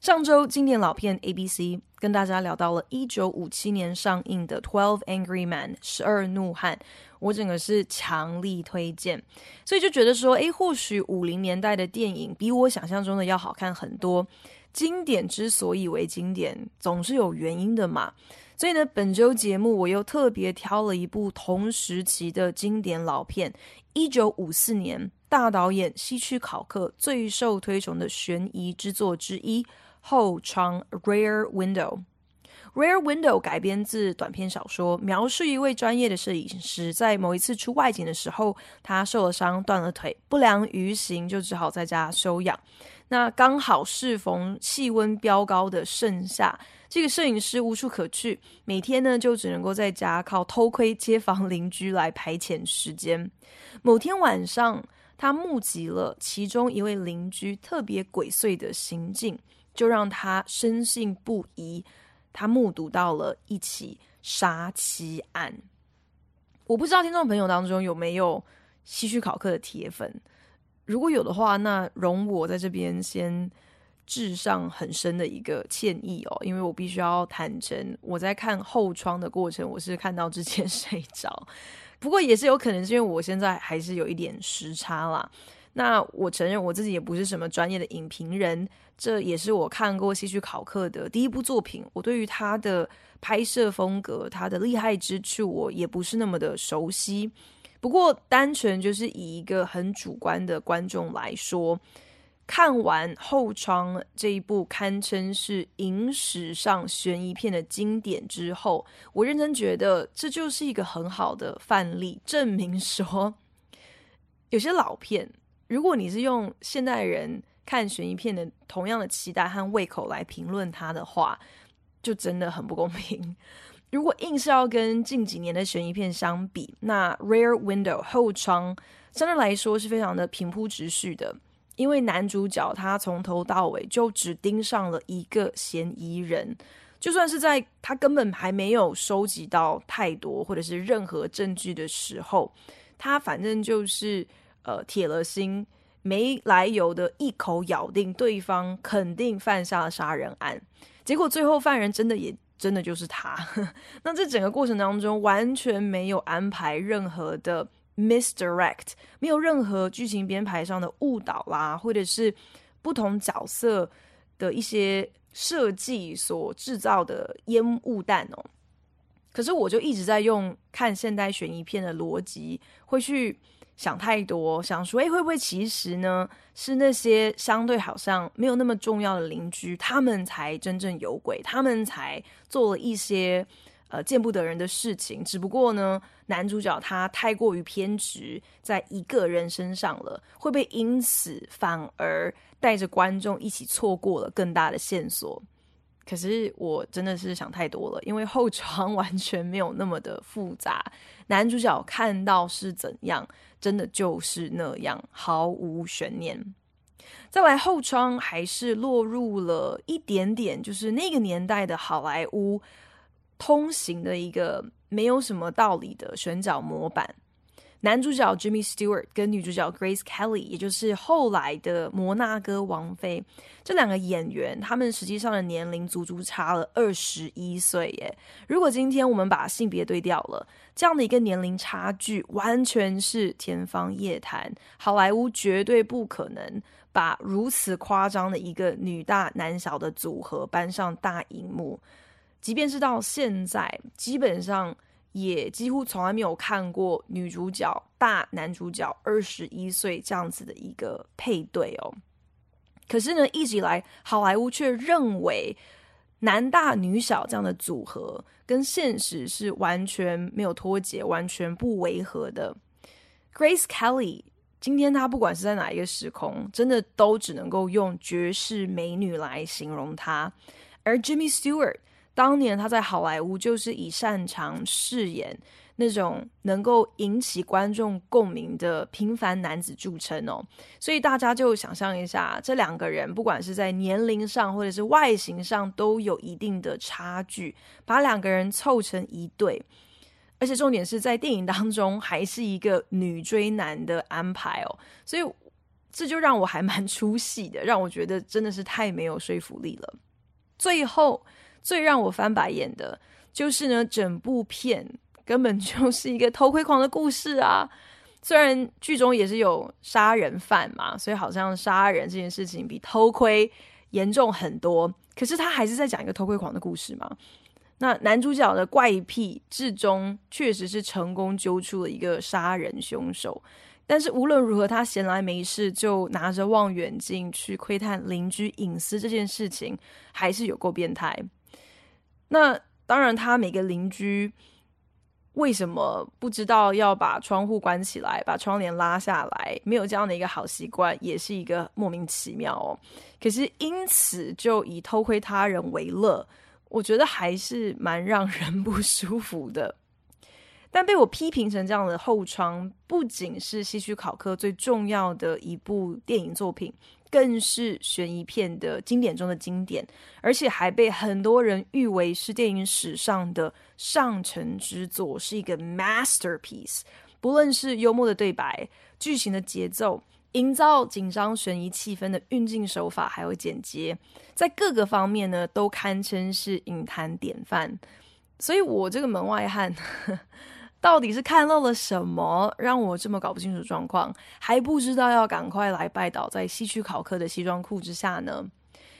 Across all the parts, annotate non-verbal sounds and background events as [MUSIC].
上周经典老片 A B C 跟大家聊到了一九五七年上映的《Twelve Angry Men》十二怒汉，我整个是强力推荐，所以就觉得说，诶，或许五零年代的电影比我想象中的要好看很多。经典之所以为经典，总是有原因的嘛。所以呢，本周节目我又特别挑了一部同时期的经典老片，一九五四年大导演希区考克最受推崇的悬疑之作之一。后窗 （Rear window）。Rare Window 改编自短篇小说，描述一位专业的摄影师在某一次出外景的时候，他受了伤，断了腿，不良于行，就只好在家休养。那刚好适逢气温飙高的盛夏，这个摄影师无处可去，每天呢就只能够在家靠偷窥街坊邻居来排遣时间。某天晚上，他目击了其中一位邻居特别鬼祟的行径。就让他深信不疑，他目睹到了一起杀妻案。我不知道听众朋友当中有没有希区考克的铁粉，如果有的话，那容我在这边先致上很深的一个歉意哦，因为我必须要坦诚，我在看后窗的过程，我是看到之前 [LAUGHS] 睡着，不过也是有可能是因为我现在还是有一点时差啦。那我承认我自己也不是什么专业的影评人，这也是我看过戏剧考克的第一部作品。我对于他的拍摄风格、他的厉害之处，我也不是那么的熟悉。不过，单纯就是以一个很主观的观众来说，看完《后窗》这一部堪称是影史上悬疑片的经典之后，我认真觉得这就是一个很好的范例，证明说 [LAUGHS] 有些老片。如果你是用现代人看悬疑片的同样的期待和胃口来评论它的话，就真的很不公平。如果硬是要跟近几年的悬疑片相比，那《Rare Window》后窗相对来说是非常的平铺直叙的，因为男主角他从头到尾就只盯上了一个嫌疑人，就算是在他根本还没有收集到太多或者是任何证据的时候，他反正就是。呃，铁了心，没来由的一口咬定对方肯定犯下了杀人案，结果最后犯人真的也真的就是他。[LAUGHS] 那这整个过程当中完全没有安排任何的 misdirect，没有任何剧情编排上的误导啦，或者是不同角色的一些设计所制造的烟雾弹哦。可是我就一直在用看现代悬疑片的逻辑，会去。想太多，想说，诶，会不会其实呢，是那些相对好像没有那么重要的邻居，他们才真正有鬼，他们才做了一些呃见不得人的事情。只不过呢，男主角他太过于偏执在一个人身上了，会不会因此反而带着观众一起错过了更大的线索？可是我真的是想太多了，因为后窗 [LAUGHS] 完全没有那么的复杂，男主角看到是怎样，真的就是那样，毫无悬念。再来，后窗还是落入了一点点，就是那个年代的好莱坞通行的一个没有什么道理的选角模板。男主角 Jimmy Stewart 跟女主角 Grace Kelly，也就是后来的摩纳哥王妃，这两个演员，他们实际上的年龄足足差了二十一岁耶。如果今天我们把性别对调了，这样的一个年龄差距完全是天方夜谭。好莱坞绝对不可能把如此夸张的一个女大男小的组合搬上大荧幕，即便是到现在，基本上。也几乎从来没有看过女主角大男主角二十一岁这样子的一个配对哦。可是呢，一直以来好莱坞却认为男大女小这样的组合跟现实是完全没有脱节、完全不违和的。Grace Kelly 今天她不管是在哪一个时空，真的都只能够用绝世美女来形容她。而 Jimmy Stewart 当年他在好莱坞就是以擅长饰演那种能够引起观众共鸣的平凡男子著称哦，所以大家就想象一下，这两个人不管是在年龄上或者是外形上都有一定的差距，把两个人凑成一对，而且重点是在电影当中还是一个女追男的安排哦，所以这就让我还蛮 [LAUGHS] 出戏的，让我觉得真的是太没有说服力了。最后最让我翻白眼的就是呢，整部片。根本就是一个偷窥狂的故事啊！虽然剧中也是有杀人犯嘛，所以好像杀人这件事情比偷窥严重很多。可是他还是在讲一个偷窥狂的故事嘛。那男主角的怪癖，至终确实是成功揪出了一个杀人凶手。但是无论如何，他闲来没事就拿着望远镜去窥探邻居隐私这件事情，还是有够变态。那当然，他每个邻居。为什么不知道要把窗户关起来，把窗帘拉下来？没有这样的一个好习惯，也是一个莫名其妙哦。可是因此就以偷窥他人为乐，我觉得还是蛮让人不舒服的。但被我批评成这样的后窗，不仅是希区考克最重要的一部电影作品。更是悬疑片的经典中的经典，而且还被很多人誉为是电影史上的上乘之作，是一个 masterpiece。不论是幽默的对白、剧情的节奏、营造紧张悬疑气氛的运镜手法，还有剪接，在各个方面呢，都堪称是影坛典范。所以，我这个门外汉。到底是看到了什么，让我这么搞不清楚状况，还不知道要赶快来拜倒在西区考克的西装裤之下呢？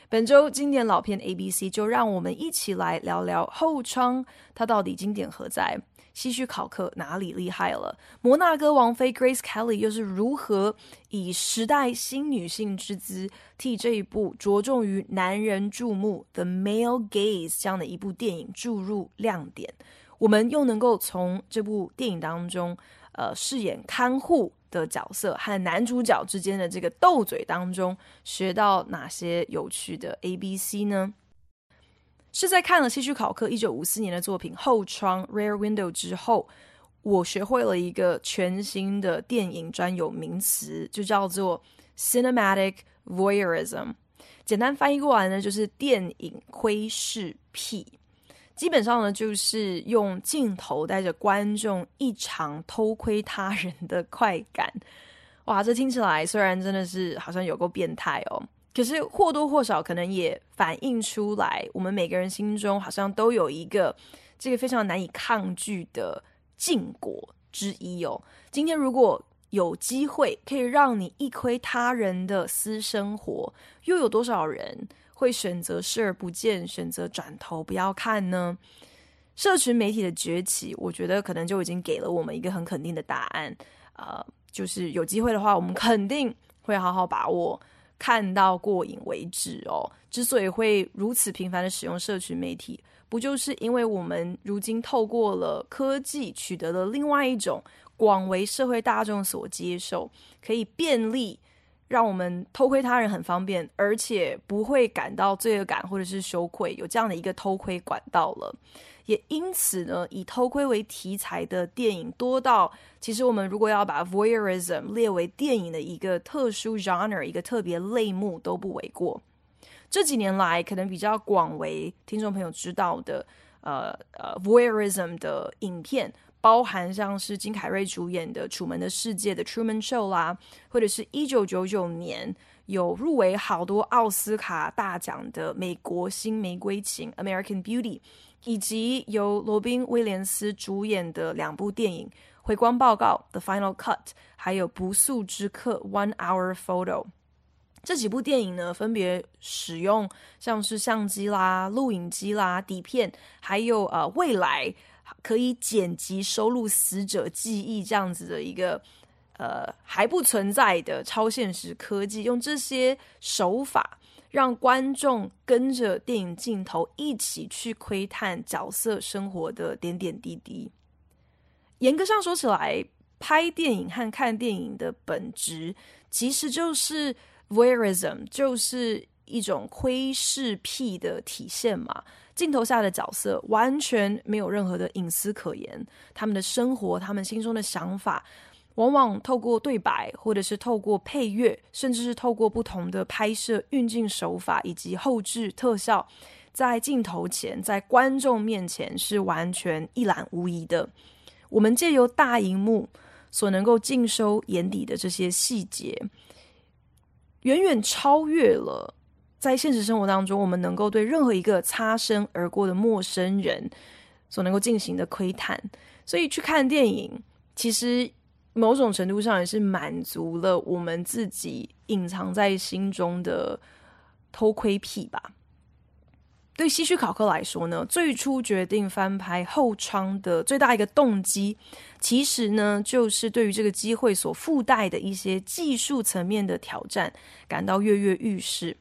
本周经典老片 ABC 就让我们一起来聊聊后窗，它到底经典何在？西区考克哪里厉害了？摩纳哥王妃 Grace Kelly 又是如何以时代新女性之姿，替这一部着重于男人注目 The Male Gaze 这样的一部电影注入亮点？我们又能够从这部电影当中，呃，饰演看护的角色和男主角之间的这个斗嘴当中，学到哪些有趣的 ABC 呢？是在看了希区考克一九五四年的作品《后窗》（Rear Window） 之后，我学会了一个全新的电影专有名词，就叫做 Cinematic Voyeurism。简单翻译过来呢，就是电影窥视癖。基本上呢，就是用镜头带着观众一场偷窥他人的快感。[LAUGHS] 哇，这听起来虽然真的是好像有够变态哦，可是或多或少可能也反映出来，我们每个人心中好像都有一个这个非常难以抗拒的禁果之一哦。今天如果有机会可以让你一窥他人的私生活，又有多少人会选择视而不见，选择转头不要看呢？社群媒体的崛起，我觉得可能就已经给了我们一个很肯定的答案。呃，就是有机会的话，我们肯定会好好把握，看到过瘾为止哦。之所以会如此频繁的使用社群媒体，不就是因为我们如今透过了科技，取得了另外一种广为社会大众所接受，可以便利。让我们偷窥他人很方便，而且不会感到罪恶感或者是羞愧，有这样的一个偷窥管道了。也因此呢，以偷窥为题材的电影多到，其实我们如果要把 voyeurism 列为电影的一个特殊 genre，一个特别类目都不为过。这几年来，可能比较广为听众朋友知道的，呃呃 voyeurism 的影片。包含像是金凯瑞主演的《楚门的世界》的《Truman Show》啦，或者是一九九九年有入围好多奥斯卡大奖的《美国新玫瑰情》（American Beauty），以及由罗宾威廉斯主演的两部电影《回光报告》（The Final Cut） 还有《不速之客》（One Hour Photo）。这几部电影呢，分别使用像是相机啦、录影机啦、底片，还有呃未来。可以剪辑收录死者记忆这样子的一个呃还不存在的超现实科技，用这些手法让观众跟着电影镜头一起去窥探角色生活的点点滴滴。严格上说起来，拍电影和看电影的本质其实就是 voyeurism，就是一种窥视癖的体现嘛。镜头下的角色完全没有任何的隐私可言，他们的生活，他们心中的想法，往往透过对白，或者是透过配乐，甚至是透过不同的拍摄运镜手法以及后置特效，在镜头前，在观众面前是完全一览无遗的。我们借由大荧幕所能够尽收眼底的这些细节，远远超越了。在现实生活当中，我们能够对任何一个擦身而过的陌生人所能够进行的窥探，所以去看电影，其实某种程度上也是满足了我们自己隐藏在心中的偷窥癖吧。对希区考克来说呢，最初决定翻拍《后窗》的最大一个动机，其实呢，就是对于这个机会所附带的一些技术层面的挑战感到跃跃欲试。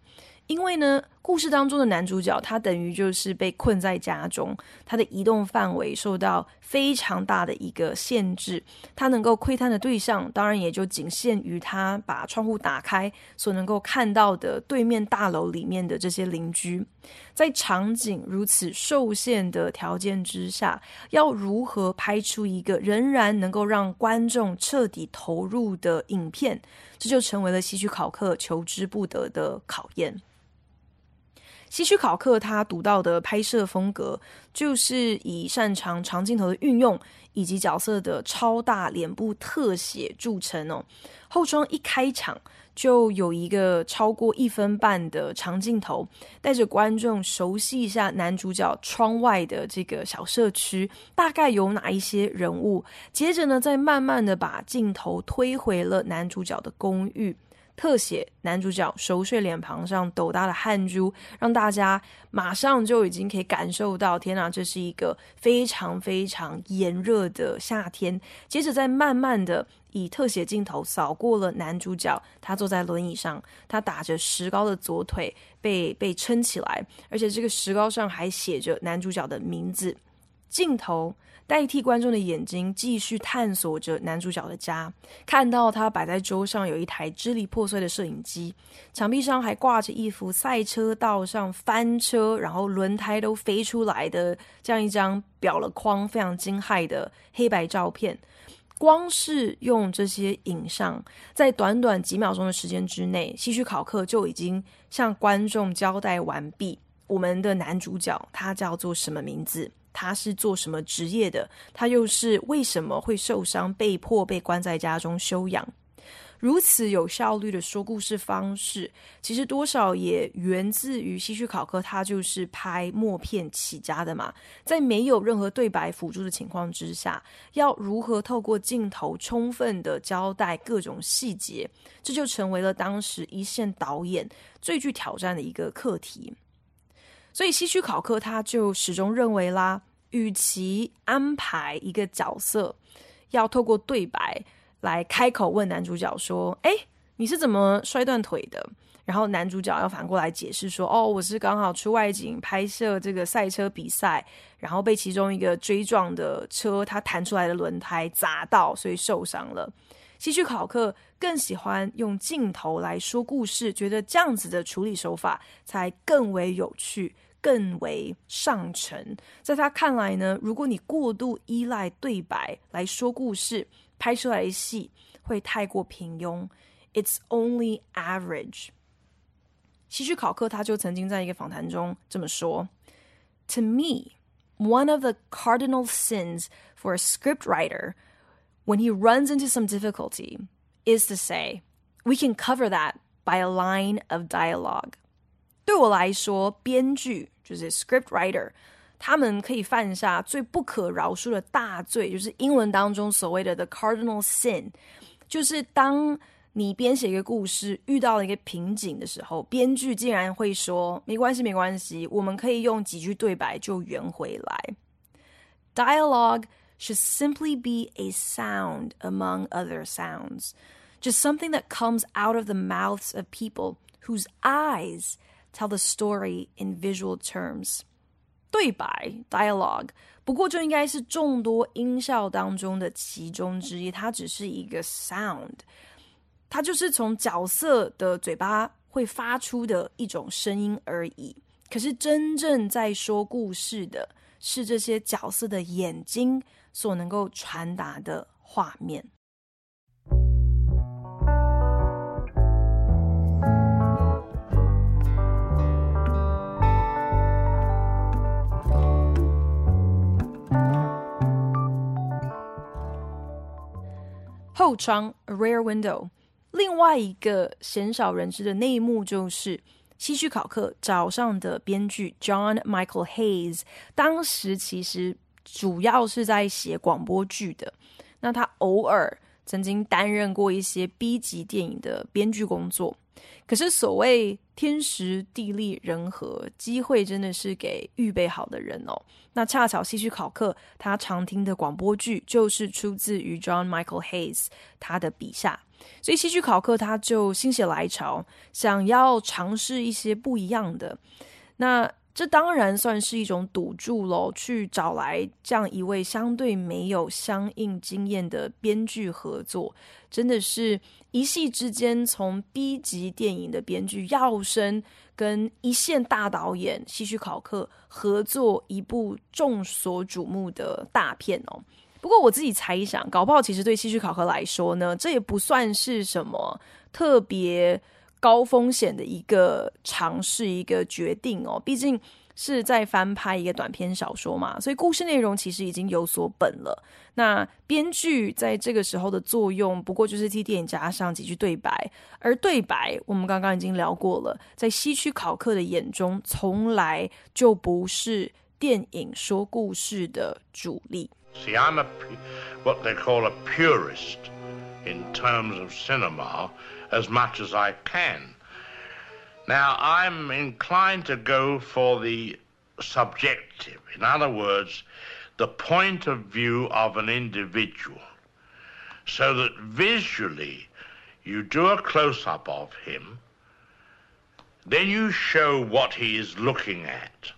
因为呢，故事当中的男主角他等于就是被困在家中，他的移动范围受到非常大的一个限制，他能够窥探的对象当然也就仅限于他把窗户打开所能够看到的对面大楼里面的这些邻居。在场景如此受限的条件之下，要如何拍出一个仍然能够让观众彻底投入的影片，这就成为了希区考克求之不得的考验。希区考克他独到的拍摄风格，就是以擅长长镜头的运用以及角色的超大脸部特写著称哦。后窗一开场就有一个超过一分半的长镜头，带着观众熟悉一下男主角窗外的这个小社区，大概有哪一些人物。接着呢，再慢慢的把镜头推回了男主角的公寓。特写男主角熟睡脸庞上斗大的汗珠，让大家马上就已经可以感受到，天哪，这是一个非常非常炎热的夏天。接着再慢慢的以特写镜头扫过了男主角，他坐在轮椅上，他打着石膏的左腿被被撑起来，而且这个石膏上还写着男主角的名字。镜头。代替观众的眼睛，继续探索着男主角的家。看到他摆在桌上有一台支离破碎的摄影机，墙壁上还挂着一幅赛车道上翻车，然后轮胎都飞出来的这样一张裱了框、非常惊骇的黑白照片。光是用这些影像，在短短几秒钟的时间之内，希区考克就已经向观众交代完毕：我们的男主角他叫做什么名字？他是做什么职业的？他又是为什么会受伤，被迫被关在家中休养？如此有效率的说故事方式，其实多少也源自于希区考克，他就是拍默片起家的嘛。在没有任何对白辅助的情况之下，要如何透过镜头充分的交代各种细节，这就成为了当时一线导演最具挑战的一个课题。所以希区考克他就始终认为啦，与其安排一个角色要透过对白来开口问男主角说：“哎，你是怎么摔断腿的？”然后男主角要反过来解释说：“哦，我是刚好出外景拍摄这个赛车比赛，然后被其中一个追撞的车它弹出来的轮胎砸到，所以受伤了。”希区考克更喜欢用镜头来说故事，觉得这样子的处理手法才更为有趣。更为上乘，在他看来呢，如果你过度依赖对白来说故事，拍出来的戏会太过平庸。It's only average。希区考克他就曾经在一个访谈中这么说：“To me, one of the cardinal sins for a scriptwriter when he runs into some difficulty is to say, we can cover that by a line of dialogue。” 对我来说，编剧就是 script writer，他们可以犯下最不可饶恕的大罪，就是英文当中所谓的 the cardinal sin，就是当你编写一个故事遇到了一个瓶颈的时候，编剧竟然会说没关系，没关系，我们可以用几句对白就圆回来。Dialogue should simply be a sound among other sounds, just something that comes out of the mouths of people whose eyes Tell the story in visual terms。对白 （dialogue） 不过就应该是众多音效当中的其中之一，它只是一个 sound，它就是从角色的嘴巴会发出的一种声音而已。可是真正在说故事的是这些角色的眼睛所能够传达的画面。后窗 a rare window。另外一个鲜少人知的内幕就是，希区考克早上的编剧 John Michael Hayes，当时其实主要是在写广播剧的。那他偶尔曾经担任过一些 B 级电影的编剧工作。可是所谓天时地利人和，机会真的是给预备好的人哦。那恰巧戏剧考克他常听的广播剧就是出自于 John Michael Hayes 他的笔下，所以戏剧考克他就心血来潮，想要尝试一些不一样的。那这当然算是一种赌注喽，去找来这样一位相对没有相应经验的编剧合作，真的是一夕之间从 B 级电影的编剧要升，跟一线大导演希区考克合作一部众所瞩目的大片哦。不过我自己猜想，搞不好其实对希区考克来说呢，这也不算是什么特别。高风险的一个尝试，一个决定哦，毕竟是在翻拍一个短篇小说嘛，所以故事内容其实已经有所本了。那编剧在这个时候的作用，不过就是替电影加上几句对白，而对白我们刚刚已经聊过了，在西区考克的眼中，从来就不是电影说故事的主力。See, I'm a, what they call a purist in terms of cinema. As much as I can. Now, I'm inclined to go for the subjective. In other words, the point of view of an individual. So that visually, you do a close up of him, then you show what he is looking at.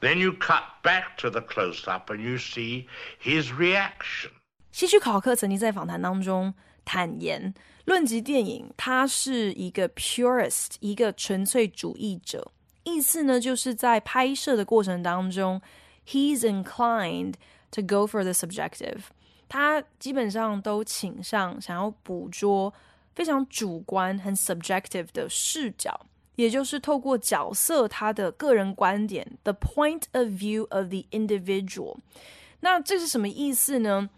Then you cut back to the close up and you see his reaction. 希区考克曾经在访谈当中坦言。 论及电影，他是一个 purist，一个纯粹主义者。意思呢，就是在拍摄的过程当中，he's inclined to go for the subjective。他基本上都倾向想要捕捉非常主观、很 subjective 的视角，也就是透过角色他的个人观点，the point of view of the individual。那这是什么意思呢？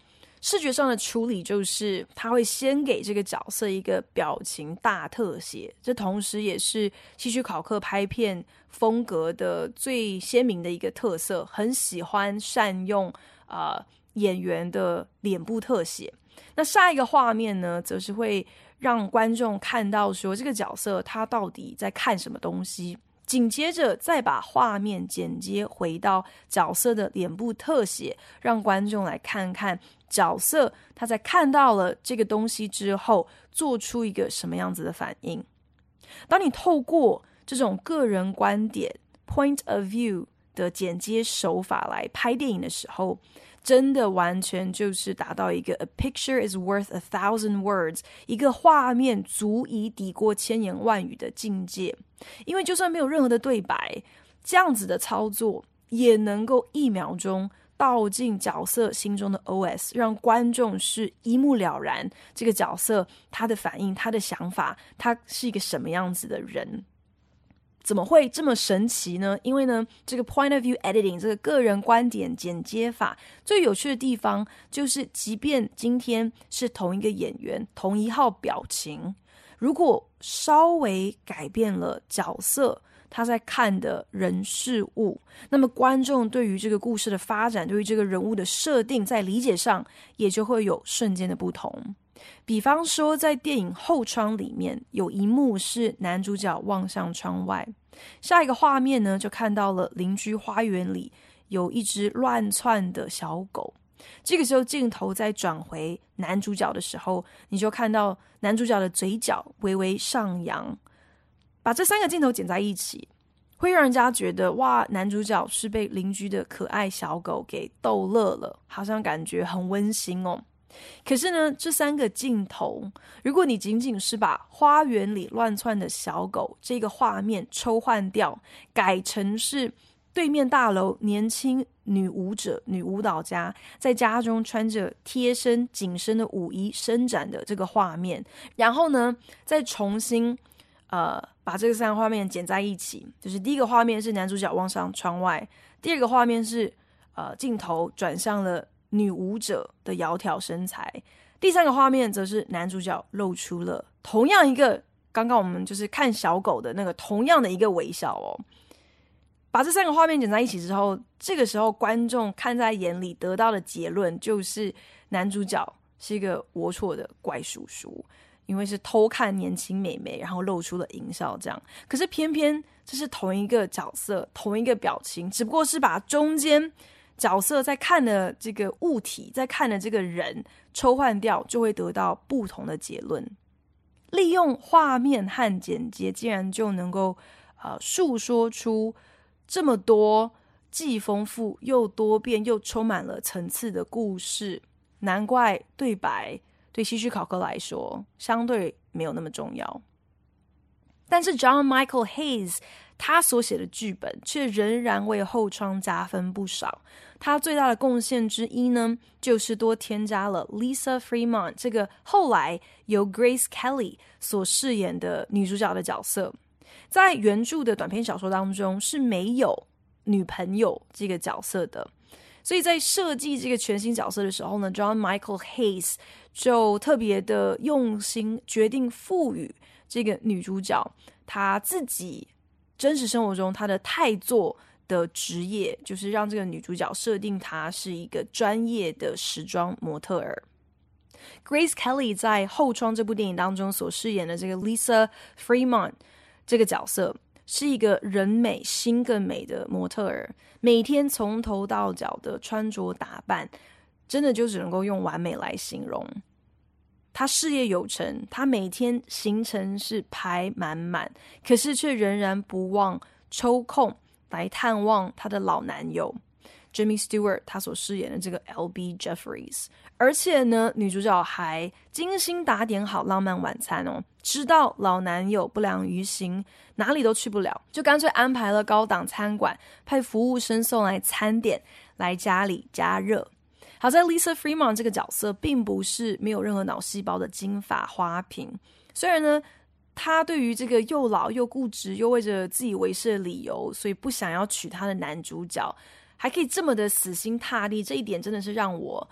视觉上的处理就是，他会先给这个角色一个表情大特写，这同时也是希区考克拍片风格的最鲜明的一个特色，很喜欢善用啊、呃、演员的脸部特写。那下一个画面呢，则是会让观众看到说这个角色他到底在看什么东西。紧接着再把画面剪接回到角色的脸部特写，让观众来看看角色他在看到了这个东西之后做出一个什么样子的反应。当你透过这种个人观点 （point of view） 的剪接手法来拍电影的时候，真的完全就是达到一个 “a picture is worth a thousand words”，一个画面足以抵过千言万语的境界。因为就算没有任何的对白，这样子的操作也能够一秒钟道进角色心中的 OS，让观众是一目了然这个角色他的反应、他的想法，他是一个什么样子的人。怎么会这么神奇呢？因为呢，这个 point of view editing 这个个人观点剪接法最有趣的地方，就是即便今天是同一个演员、同一号表情，如果稍微改变了角色他在看的人事物，那么观众对于这个故事的发展、对于这个人物的设定，在理解上也就会有瞬间的不同。比方说，在电影后窗里面有一幕是男主角望向窗外，下一个画面呢，就看到了邻居花园里有一只乱窜的小狗。这个时候镜头再转回男主角的时候，你就看到男主角的嘴角微微上扬。把这三个镜头剪在一起，会让人家觉得哇，男主角是被邻居的可爱小狗给逗乐了，好像感觉很温馨哦。可是呢，这三个镜头，如果你仅仅是把花园里乱窜的小狗这个画面抽换掉，改成是对面大楼年轻女舞者、女舞蹈家在家中穿着贴身紧身的舞衣伸展的这个画面，然后呢，再重新呃把这个三个画面剪在一起，就是第一个画面是男主角望向窗外，第二个画面是呃镜头转向了。女舞者的窈窕身材，第三个画面则是男主角露出了同样一个刚刚我们就是看小狗的那个同样的一个微笑哦。把这三个画面剪在一起之后，这个时候观众看在眼里得到的结论就是男主角是一个龌龊的怪叔叔，因为是偷看年轻美眉，然后露出了淫笑这样。可是偏偏这是同一个角色，同一个表情，只不过是把中间。角色在看的这个物体，在看的这个人抽换掉，就会得到不同的结论。利用画面和剪接，竟然就能够呃诉说出这么多既丰富又多变又充满了层次的故事。难怪对白对希区考克来说相对没有那么重要。但是 John Michael Hayes 他所写的剧本却仍然为后窗加分不少。他最大的贡献之一呢，就是多添加了 Lisa Fremont 这个后来由 Grace Kelly 所饰演的女主角的角色。在原著的短篇小说当中是没有女朋友这个角色的，所以在设计这个全新角色的时候呢，John Michael Hayes 就特别的用心，决定赋予这个女主角她自己。真实生活中，她的太座的职业就是让这个女主角设定她是一个专业的时装模特儿。Grace Kelly 在《后窗》这部电影当中所饰演的这个 Lisa Fremont 这个角色，是一个人美心更美的模特儿，每天从头到脚的穿着打扮，真的就只能够用完美来形容。他事业有成，他每天行程是排满满，可是却仍然不忘抽空来探望他的老男友 Jimmy Stewart，他所饰演的这个 L.B. Jeffries。而且呢，女主角还精心打点好浪漫晚餐哦，知道老男友不良于行，哪里都去不了，就干脆安排了高档餐馆，派服务生送来餐点来家里加热。好在 Lisa Fremont 这个角色并不是没有任何脑细胞的金发花瓶，虽然呢，她对于这个又老又固执又为着自以为是的理由，所以不想要娶她的男主角，还可以这么的死心塌地，这一点真的是让我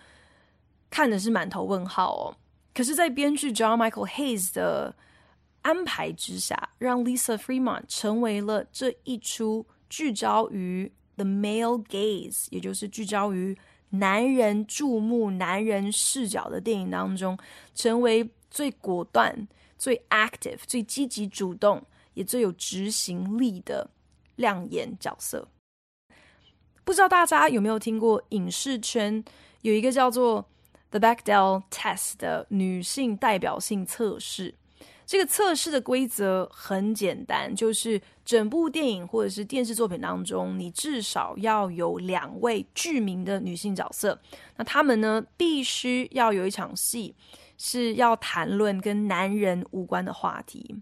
看的是满头问号哦。可是，在编剧 John Michael Hayes 的安排之下，让 Lisa Fremont 成为了这一出聚焦于 the male gaze，也就是聚焦于。男人注目、男人视角的电影当中，成为最果断、最 active、最积极主动，也最有执行力的亮眼角色。不知道大家有没有听过影视圈有一个叫做 The Bechdel Test 的女性代表性测试？这个测试的规则很简单，就是整部电影或者是电视作品当中，你至少要有两位具名的女性角色。那他们呢，必须要有一场戏是要谈论跟男人无关的话题。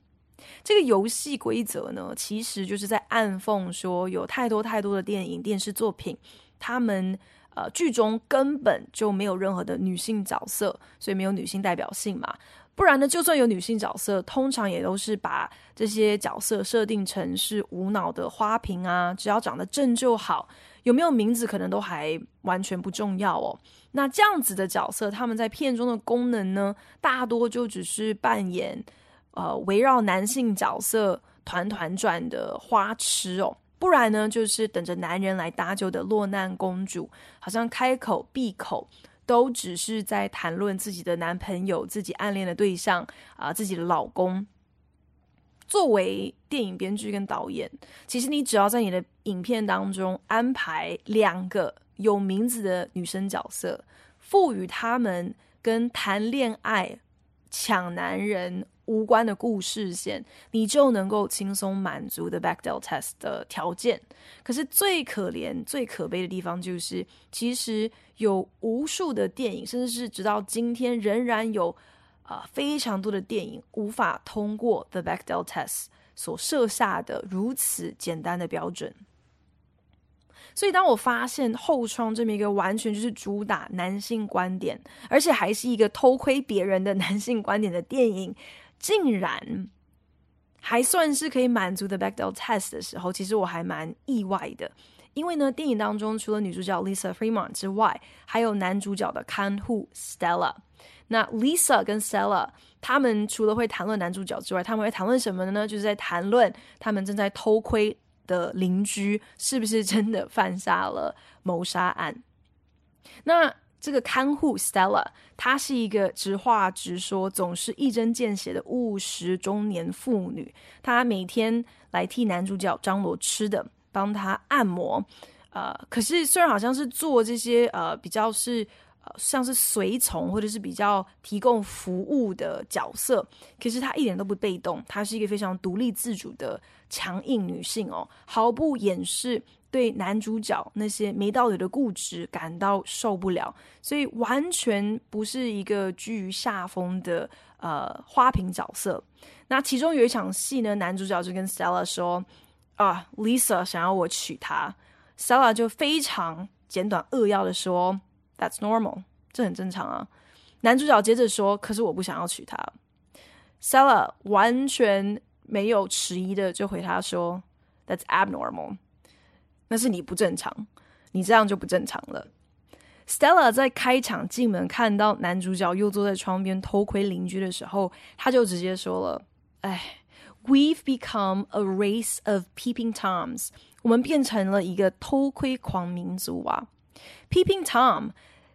这个游戏规则呢，其实就是在暗讽说，有太多太多的电影、电视作品，他们呃剧中根本就没有任何的女性角色，所以没有女性代表性嘛。不然呢，就算有女性角色，通常也都是把这些角色设定成是无脑的花瓶啊，只要长得正就好，有没有名字可能都还完全不重要哦。那这样子的角色，他们在片中的功能呢，大多就只是扮演呃围绕男性角色团团转的花痴哦，不然呢，就是等着男人来搭救的落难公主，好像开口闭口。都只是在谈论自己的男朋友、自己暗恋的对象啊、自己的老公。作为电影编剧跟导演，其实你只要在你的影片当中安排两个有名字的女生角色，赋予他们跟谈恋爱、抢男人无关的故事线，你就能够轻松满足 the Bechdel test 的条件。可是最可怜、最可悲的地方就是，其实有无数的电影，甚至是直到今天，仍然有啊、非常多的电影无法通过 the Bechdel test 所设下的如此简单的标准。所以，当我发现《后窗》这么一个完全就是主打男性观点，而且还是一个偷窥别人的男性观点的电影，竟然还算是可以满足的 b a c k d o l test 的时候，其实我还蛮意外的。因为呢，电影当中除了女主角 Lisa Fremont 之外，还有男主角的看护 Stella。那 Lisa 跟 Stella 他们除了会谈论男主角之外，他们会谈论什么呢？就是在谈论他们正在偷窥。的邻居是不是真的犯下了谋杀案？那这个看护 Stella，她是一个直话直说、总是一针见血的务实中年妇女。她每天来替男主角张罗吃的，帮他按摩。呃，可是虽然好像是做这些呃比较是呃像是随从或者是比较提供服务的角色，可是她一点都不被动，她是一个非常独立自主的。强硬女性哦，毫不掩饰对男主角那些没道理的固执感到受不了，所以完全不是一个居于下风的呃花瓶角色。那其中有一场戏呢，男主角就跟 Stella 说：“啊，Lisa 想要我娶她。”Stella 就非常简短扼要的说：“That's normal，这很正常啊。”男主角接着说：“可是我不想要娶她。”Stella 完全。没有迟疑的就回他说：“That's abnormal，那是你不正常，你这样就不正常了。” Stella 在开场进门看到男主角又坐在窗边偷窥邻居的时候，他就直接说了：“哎，We've become a race of peeping toms，我们变成了一个偷窥狂民族啊！Peeping Tom。”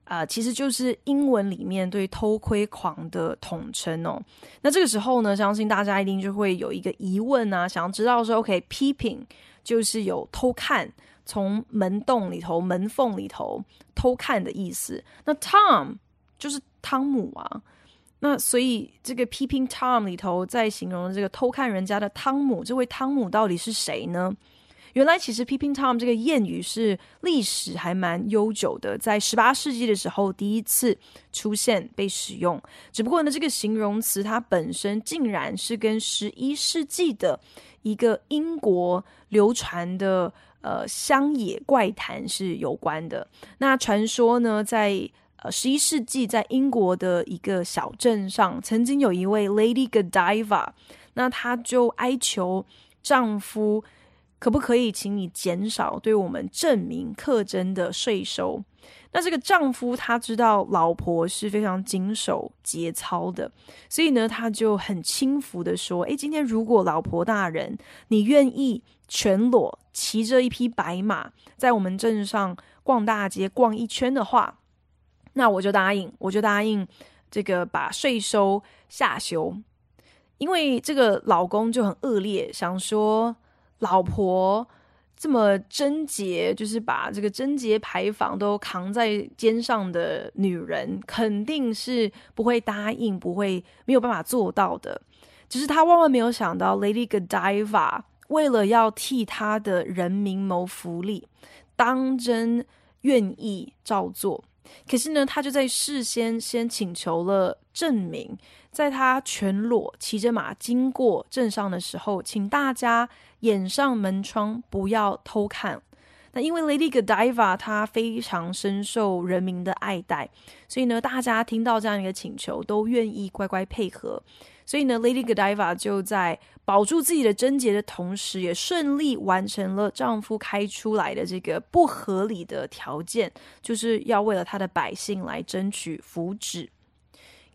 啊、其实就是英文里面对偷窥狂的统称哦。那这个时候呢，相信大家一定就会有一个疑问啊，想要知道说，OK，peeping 就是有偷看，从门洞里头、门缝里头偷看的意思。那 Tom 就是汤姆啊。那所以这个 peeping Tom 里头在形容这个偷看人家的汤姆，这位汤姆到底是谁呢？原来其实 Peeping Tom 这个谚语是历史还蛮悠久的，在十八世纪的时候第一次出现被使用。只不过呢，这个形容词它本身竟然是跟十一世纪的一个英国流传的呃乡野怪谈是有关的。那传说呢，在呃十一世纪，在英国的一个小镇上，曾经有一位 Lady Godiva，那她就哀求丈夫。可不可以请你减少对我们证明课征的税收？那这个丈夫他知道老婆是非常谨守节操的，所以呢，他就很轻浮的说：“诶，今天如果老婆大人你愿意全裸骑着一匹白马在我们镇上逛大街逛一圈的话，那我就答应，我就答应这个把税收下修。因为这个老公就很恶劣，想说。”老婆这么贞洁，就是把这个贞洁牌坊都扛在肩上的女人，肯定是不会答应，不会没有办法做到的。只是他万万没有想到，Lady Godiva 为了要替他的人民谋福利，当真愿意照做。可是呢，他就在事先先请求了证明，在他全裸骑着马经过镇上的时候，请大家掩上门窗，不要偷看。那因为 Lady Godiva 她非常深受人民的爱戴，所以呢，大家听到这样一个请求，都愿意乖乖配合。所以呢，Lady Godiva 就在保住自己的贞洁的同时，也顺利完成了丈夫开出来的这个不合理的条件，就是要为了她的百姓来争取福祉。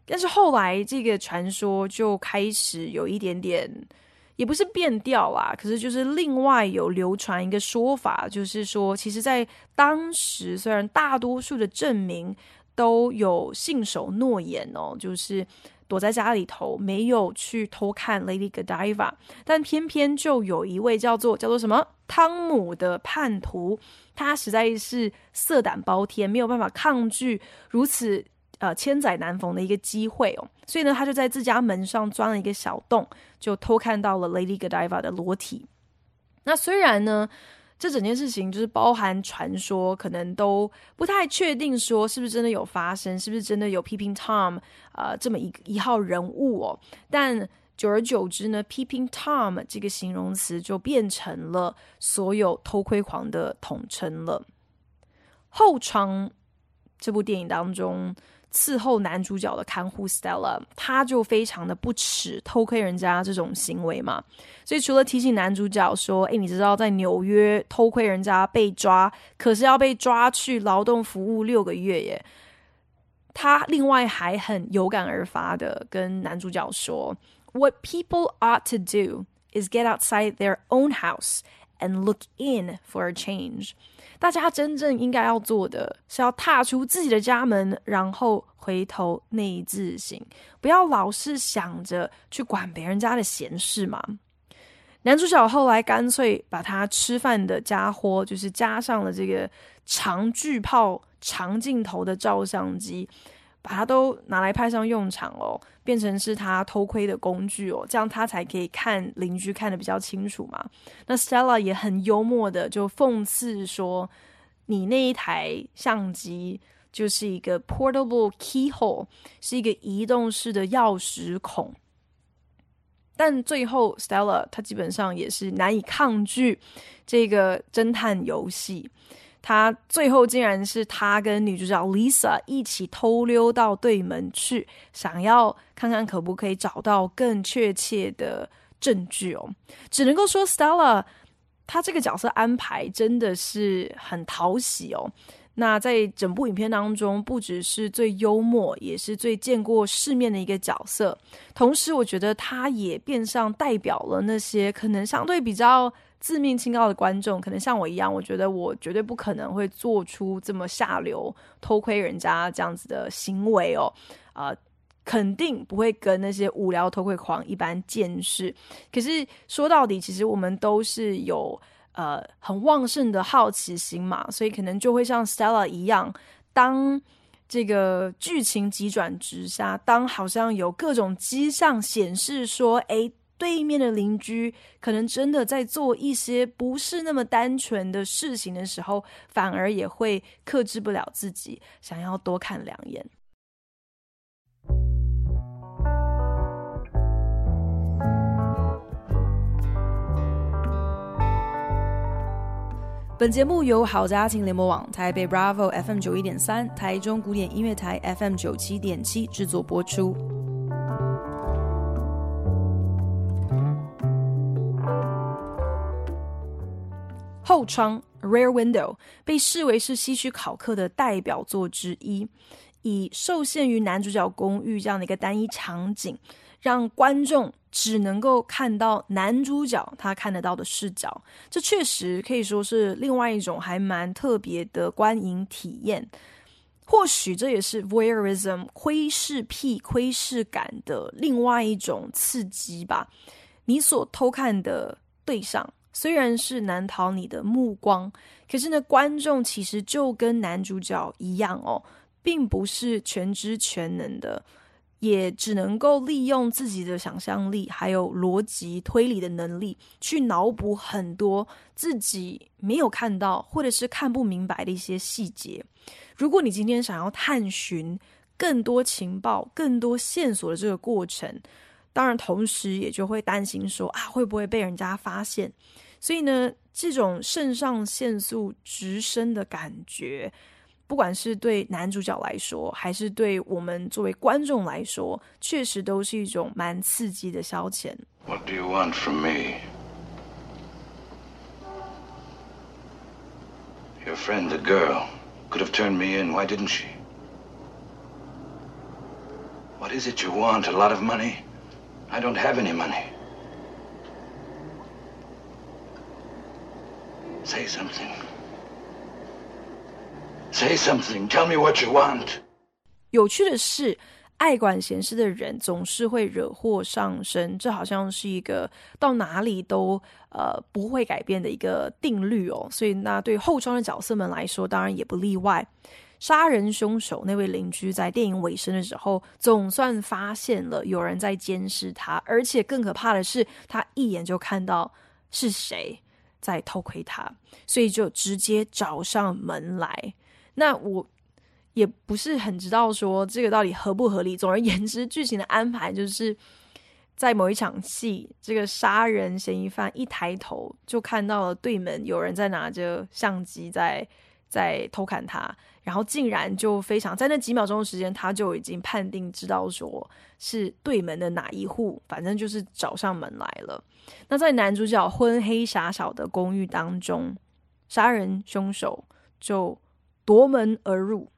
但是后来这个传说就开始有一点点，也不是变调啦，可是就是另外有流传一个说法，就是说，其实，在当时虽然大多数的证明都有信守诺言哦，就是。躲在家里头，没有去偷看 Lady Godiva，但偏偏就有一位叫做叫做什么汤姆的叛徒，他实在是色胆包天，没有办法抗拒如此呃千载难逢的一个机会哦，所以呢，他就在自家门上钻了一个小洞，就偷看到了 Lady Godiva 的裸体。那虽然呢，这整件事情就是包含传说，可能都不太确定说是不是真的有发生，是不是真的有 Peeping Tom 啊、呃、这么一一号人物哦，但。久而久之呢，Peeping Tom 这个形容词就变成了所有偷窥狂的统称了。后窗这部电影当中，伺候男主角的看护 Stella，他就非常的不耻偷窥人家这种行为嘛。所以除了提醒男主角说：“诶，你知道在纽约偷窥人家被抓，可是要被抓去劳动服务六个月耶。”他另外还很有感而发的跟男主角说。What people ought to do is get outside their own house and look in for a change. 大家真正应该要做的是要踏出自己的家门，然后回头内自省，不要老是想着去管别人家的闲事嘛。男主角后来干脆把他吃饭的家伙，就是加上了这个长巨炮、长镜头的照相机。把它都拿来派上用场哦，变成是他偷窥的工具哦，这样他才可以看邻居看得比较清楚嘛。那 Stella 也很幽默的就讽刺说：“你那一台相机就是一个 portable keyhole，是一个移动式的钥匙孔。”但最后 Stella 他基本上也是难以抗拒这个侦探游戏。他最后竟然是他跟女主角 Lisa 一起偷溜到对门去，想要看看可不可以找到更确切的证据哦。只能够说 Stella 他这个角色安排真的是很讨喜哦。那在整部影片当中，不只是最幽默，也是最见过世面的一个角色。同时，我觉得他也变相代表了那些可能相对比较。自命清高的观众，可能像我一样，我觉得我绝对不可能会做出这么下流、偷窥人家这样子的行为哦，啊、肯定不会跟那些无聊偷窥狂一般见识。可是说到底，其实我们都是有呃很旺盛的好奇心嘛，所以可能就会像 Stella 一样，当这个剧情急转直下，当好像有各种迹象显示说，哎。对面的邻居可能真的在做一些不是那么单纯的事情的时候，反而也会克制不了自己，想要多看两眼。本节目由好家庭联播网、台北 Bravo FM 九一点三、台中古典音乐台 FM 九七点七制作播出。后窗 （Rear Window） 被视为是希区考克的代表作之一，以受限于男主角公寓这样的一个单一场景，让观众只能够看到男主角他看得到的视角。这确实可以说是另外一种还蛮特别的观影体验。或许这也是 Voyeurism 窥视癖、窥视感的另外一种刺激吧。你所偷看的对象。虽然是难逃你的目光，可是呢，观众其实就跟男主角一样哦，并不是全知全能的，也只能够利用自己的想象力，还有逻辑推理的能力，去脑补很多自己没有看到或者是看不明白的一些细节。如果你今天想要探寻更多情报、更多线索的这个过程，当然，同时也就会担心说啊，会不会被人家发现？所以呢，这种肾上腺素直升的感觉，不管是对男主角来说，还是对我们作为观众来说，确实都是一种蛮刺激的消遣。What do you want from me? Your friend, the girl, could have turned me in. Why didn't she? What is it you want? A lot of money? I don't have any money. Say something. Say something. Tell me what you want. 有趣的是，爱管闲事的人总是会惹祸上身，这好像是一个到哪里都呃不会改变的一个定律哦。所以，那对后窗的角色们来说，当然也不例外。杀人凶手那位邻居在电影尾声的时候，总算发现了有人在监视他，而且更可怕的是，他一眼就看到是谁在偷窥他，所以就直接找上门来。那我也不是很知道说这个到底合不合理。总而言之，剧情的安排就是。在某一场戏，这个杀人嫌疑犯一抬头就看到了对门有人在拿着相机在在偷看他，然后竟然就非常在那几秒钟的时间，他就已经判定知道说是对门的哪一户，反正就是找上门来了。那在男主角昏黑狭小的公寓当中，杀人凶手就夺门而入，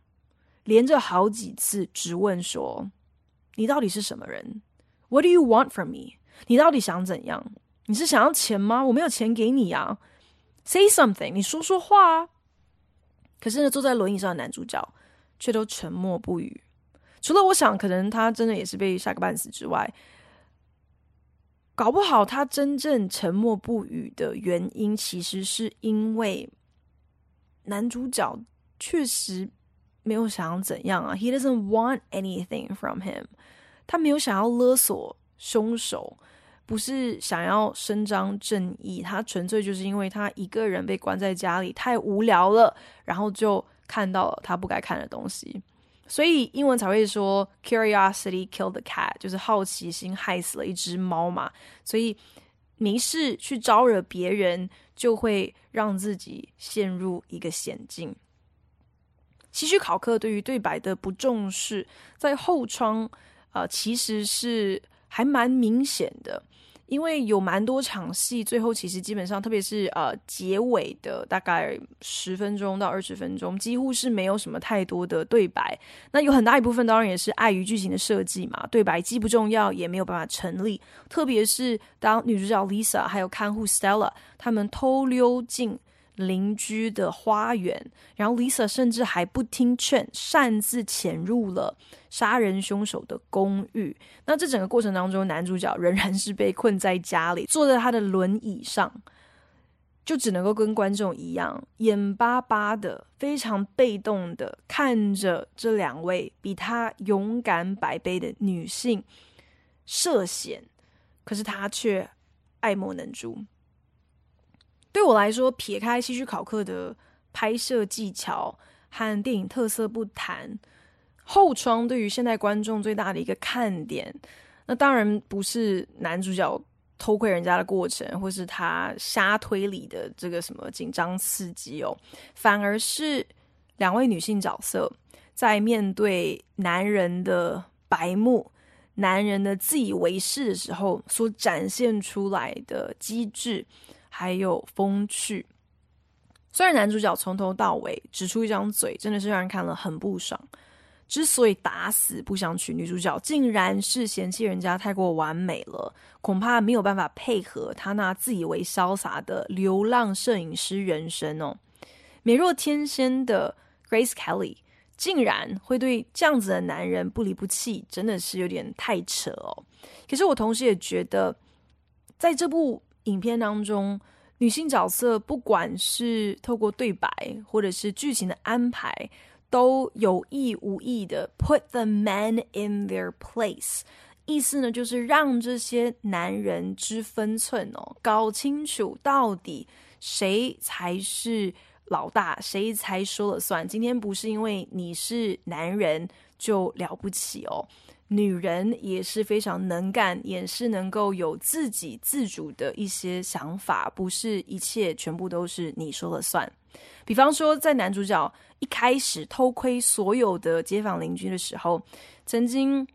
连着好几次质问说：“你到底是什么人？” What do you want from me？你到底想怎样？你是想要钱吗？我没有钱给你啊！Say something，你说说话啊！可是呢，坐在轮椅上的男主角却都沉默不语。除了我想，可能他真的也是被吓个半死之外，搞不好他真正沉默不语的原因，其实是因为男主角确实没有想要怎样啊。He doesn't want anything from him。他没有想要勒索凶手，不是想要伸张正义，他纯粹就是因为他一个人被关在家里太无聊了，然后就看到了他不该看的东西，所以英文才会说 “curiosity killed the cat”，就是好奇心害死了一只猫嘛。所以没事去招惹别人，就会让自己陷入一个险境。希区考克对于对白的不重视，在后窗。呃，其实是还蛮明显的，因为有蛮多场戏，最后其实基本上，特别是呃结尾的大概十分钟到二十分钟，几乎是没有什么太多的对白。那有很大一部分当然也是碍于剧情的设计嘛，对白既不重要，也没有办法成立。特别是当女主角 Lisa 还有看护 Stella 他们偷溜进邻居的花园，然后 Lisa 甚至还不听劝，擅自潜入了杀人凶手的公寓。那这整个过程当中，男主角仍然是被困在家里，坐在他的轮椅上，就只能够跟观众一样，眼巴巴的、非常被动的看着这两位比他勇敢百倍的女性涉险，可是他却爱莫能助。对我来说，撇开希区考克的拍摄技巧和电影特色不谈，后窗对于现代观众最大的一个看点，那当然不是男主角偷窥人家的过程，或是他瞎推理的这个什么紧张刺激哦，反而是两位女性角色在面对男人的白目、男人的自以为是的时候所展现出来的机智。还有风趣，虽然男主角从头到尾只出一张嘴，真的是让人看了很不爽。之所以打死不想娶女主角，竟然是嫌弃人家太过完美了，恐怕没有办法配合他那自以为潇洒的流浪摄影师人生哦。美若天仙的 Grace Kelly 竟然会对这样子的男人不离不弃，真的是有点太扯哦。可是我同时也觉得，在这部。影片当中，女性角色不管是透过对白，或者是剧情的安排，都有意无意的 put the men in their place。意思呢，就是让这些男人知分寸哦，搞清楚到底谁才是老大，谁才说了算。今天不是因为你是男人就了不起哦。女人也是非常能干，也是能够有自己自主的一些想法，不是一切全部都是你说了算。比方说，在男主角一开始偷窥所有的街坊邻居的时候，曾经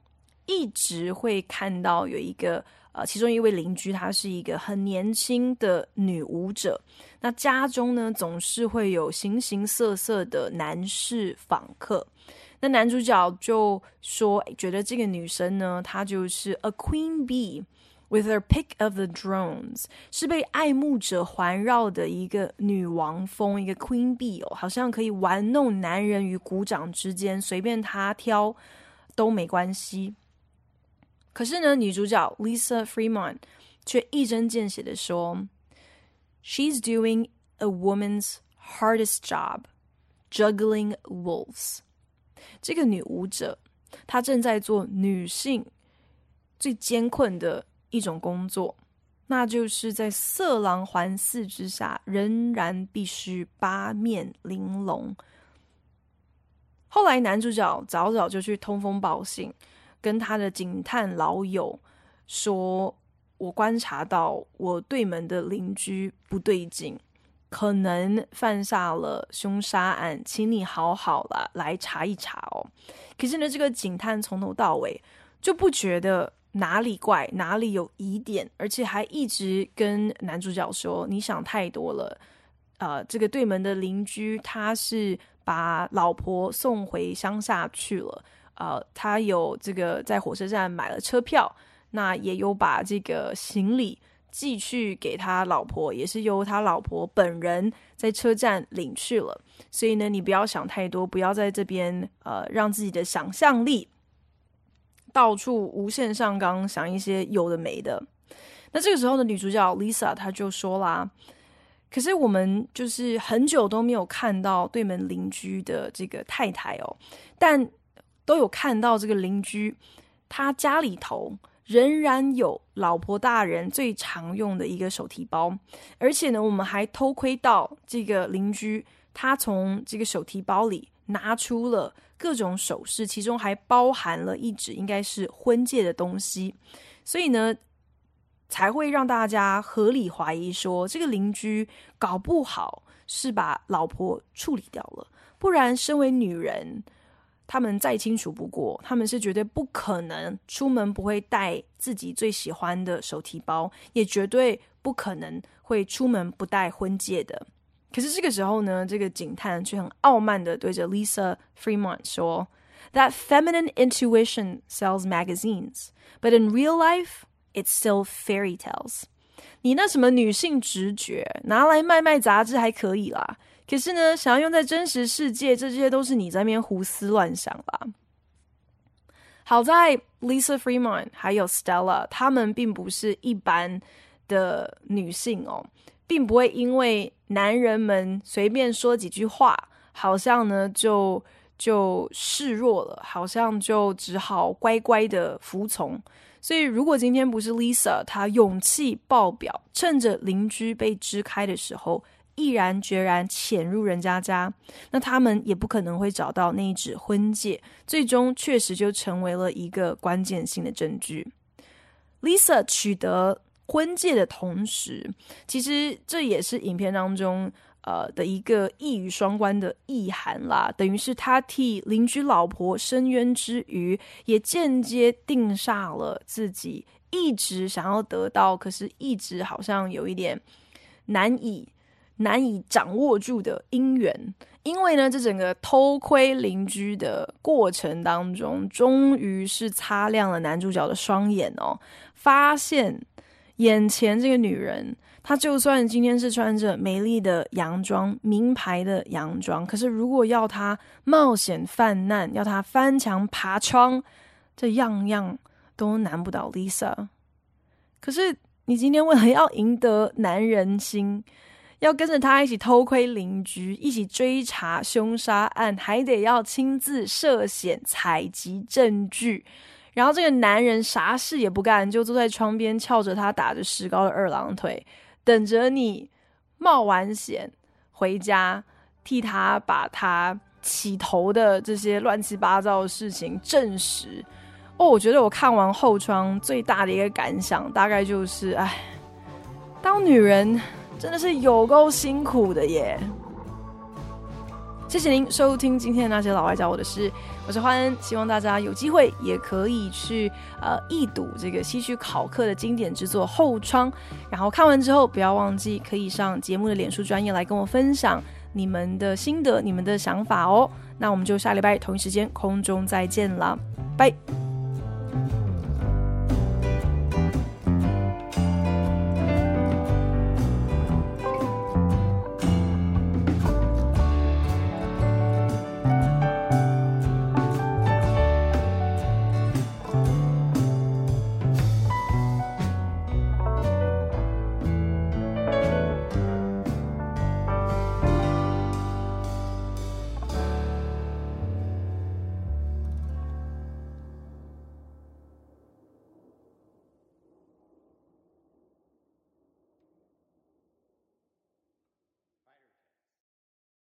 一直会看到有一个呃，其中一位邻居，她是一个很年轻的女舞者，那家中呢，总是会有形形色色的男士访客。那男主角就说，觉得这个女生呢，她就是 a queen bee with her pick of the drones，是被爱慕者环绕的一个女王蜂，一个 queen bee 哦，好像可以玩弄男人于股掌之间，随便她挑都没关系。可是呢，女主角 Lisa Fremont 却一针见血的说，She's doing a woman's hardest job。 Juggling Wolves。 这个女舞者，她正在做女性最艰困的一种工作，那就是在色狼环伺之下，仍然必须八面玲珑。后来，男主角早早就去通风报信，跟他的警探老友说：“我观察到我对门的邻居不对劲，可能犯下了凶杀案，请你好好啦来查一查哦。”可是呢，这个警探从头到尾就不觉得哪里怪，哪里有疑点，而且还一直跟男主角说：“你想太多了。”呃，这个对门的邻居他是。把老婆送回乡下去了，呃，他有这个在火车站买了车票，那也有把这个行李寄去给他老婆，也是由他老婆本人在车站领去了。所以呢，你不要想太多，不要在这边呃让自己的想象力到处无限上纲，想一些有的没的。那这个时候的女主角 Lisa 她就说啦。可是我们就是很久都没有看到对门邻居的这个太太哦，但都有看到这个邻居，他家里头仍然有老婆大人最常用的一个手提包，而且呢，我们还偷窥到这个邻居他从这个手提包里拿出了各种首饰，其中还包含了一只应该是婚戒的东西，所以呢。才会让大家合理怀疑说，这个邻居搞不好是把老婆处理掉了，不然，身为女人，他们再清楚不过，他们是绝对不可能出门不会带自己最喜欢的手提包，也绝对不可能会出门不带婚戒的。可是这个时候呢，这个警探却很傲慢地对着 Lisa Fremont 说：“That feminine intuition sells magazines, but in real life.” It's still fairy tales。你那什么女性直觉拿来卖卖杂志还可以啦，可是呢，想要用在真实世界，这些都是你在那边胡思乱想啦。好在 Lisa Fremont 还有 Stella，她们并不是一般的女性哦，并不会因为男人们随便说几句话，好像呢就就示弱了，好像就只好乖乖的服从。所以，如果今天不是 Lisa，她勇气爆表，趁着邻居被支开的时候，毅然决然潜入人家家，那他们也不可能会找到那一纸婚戒，最终确实就成为了一个关键性的证据。Lisa 取得婚戒的同时，其实这也是影片当中。呃的一个一语双关的意涵啦，等于是他替邻居老婆伸冤之余，也间接定下了自己一直想要得到，可是一直好像有一点难以难以掌握住的姻缘。因为呢，这整个偷窥邻居的过程当中，终于是擦亮了男主角的双眼哦，发现眼前这个女人。她就算今天是穿着美丽的洋装、名牌的洋装，可是如果要她冒险犯难，要她翻墙爬窗，这样样都难不倒 Lisa。可是你今天为了要赢得男人心，要跟着他一起偷窥邻居，一起追查凶杀案，还得要亲自涉险采集证据，然后这个男人啥事也不干，就坐在窗边翘着他打着石膏的二郎腿。等着你冒完险回家，替他把他起头的这些乱七八糟的事情证实。哦，我觉得我看完后窗最大的一个感想，大概就是，哎，当女人真的是有够辛苦的耶。谢谢您收听今天的那些老外教我的事，我是欢恩，希望大家有机会也可以去呃一睹这个西区考克的经典之作《后窗》，然后看完之后不要忘记可以上节目的脸书专业来跟我分享你们的心得、你们的想法哦。那我们就下礼拜同一时间空中再见了，拜。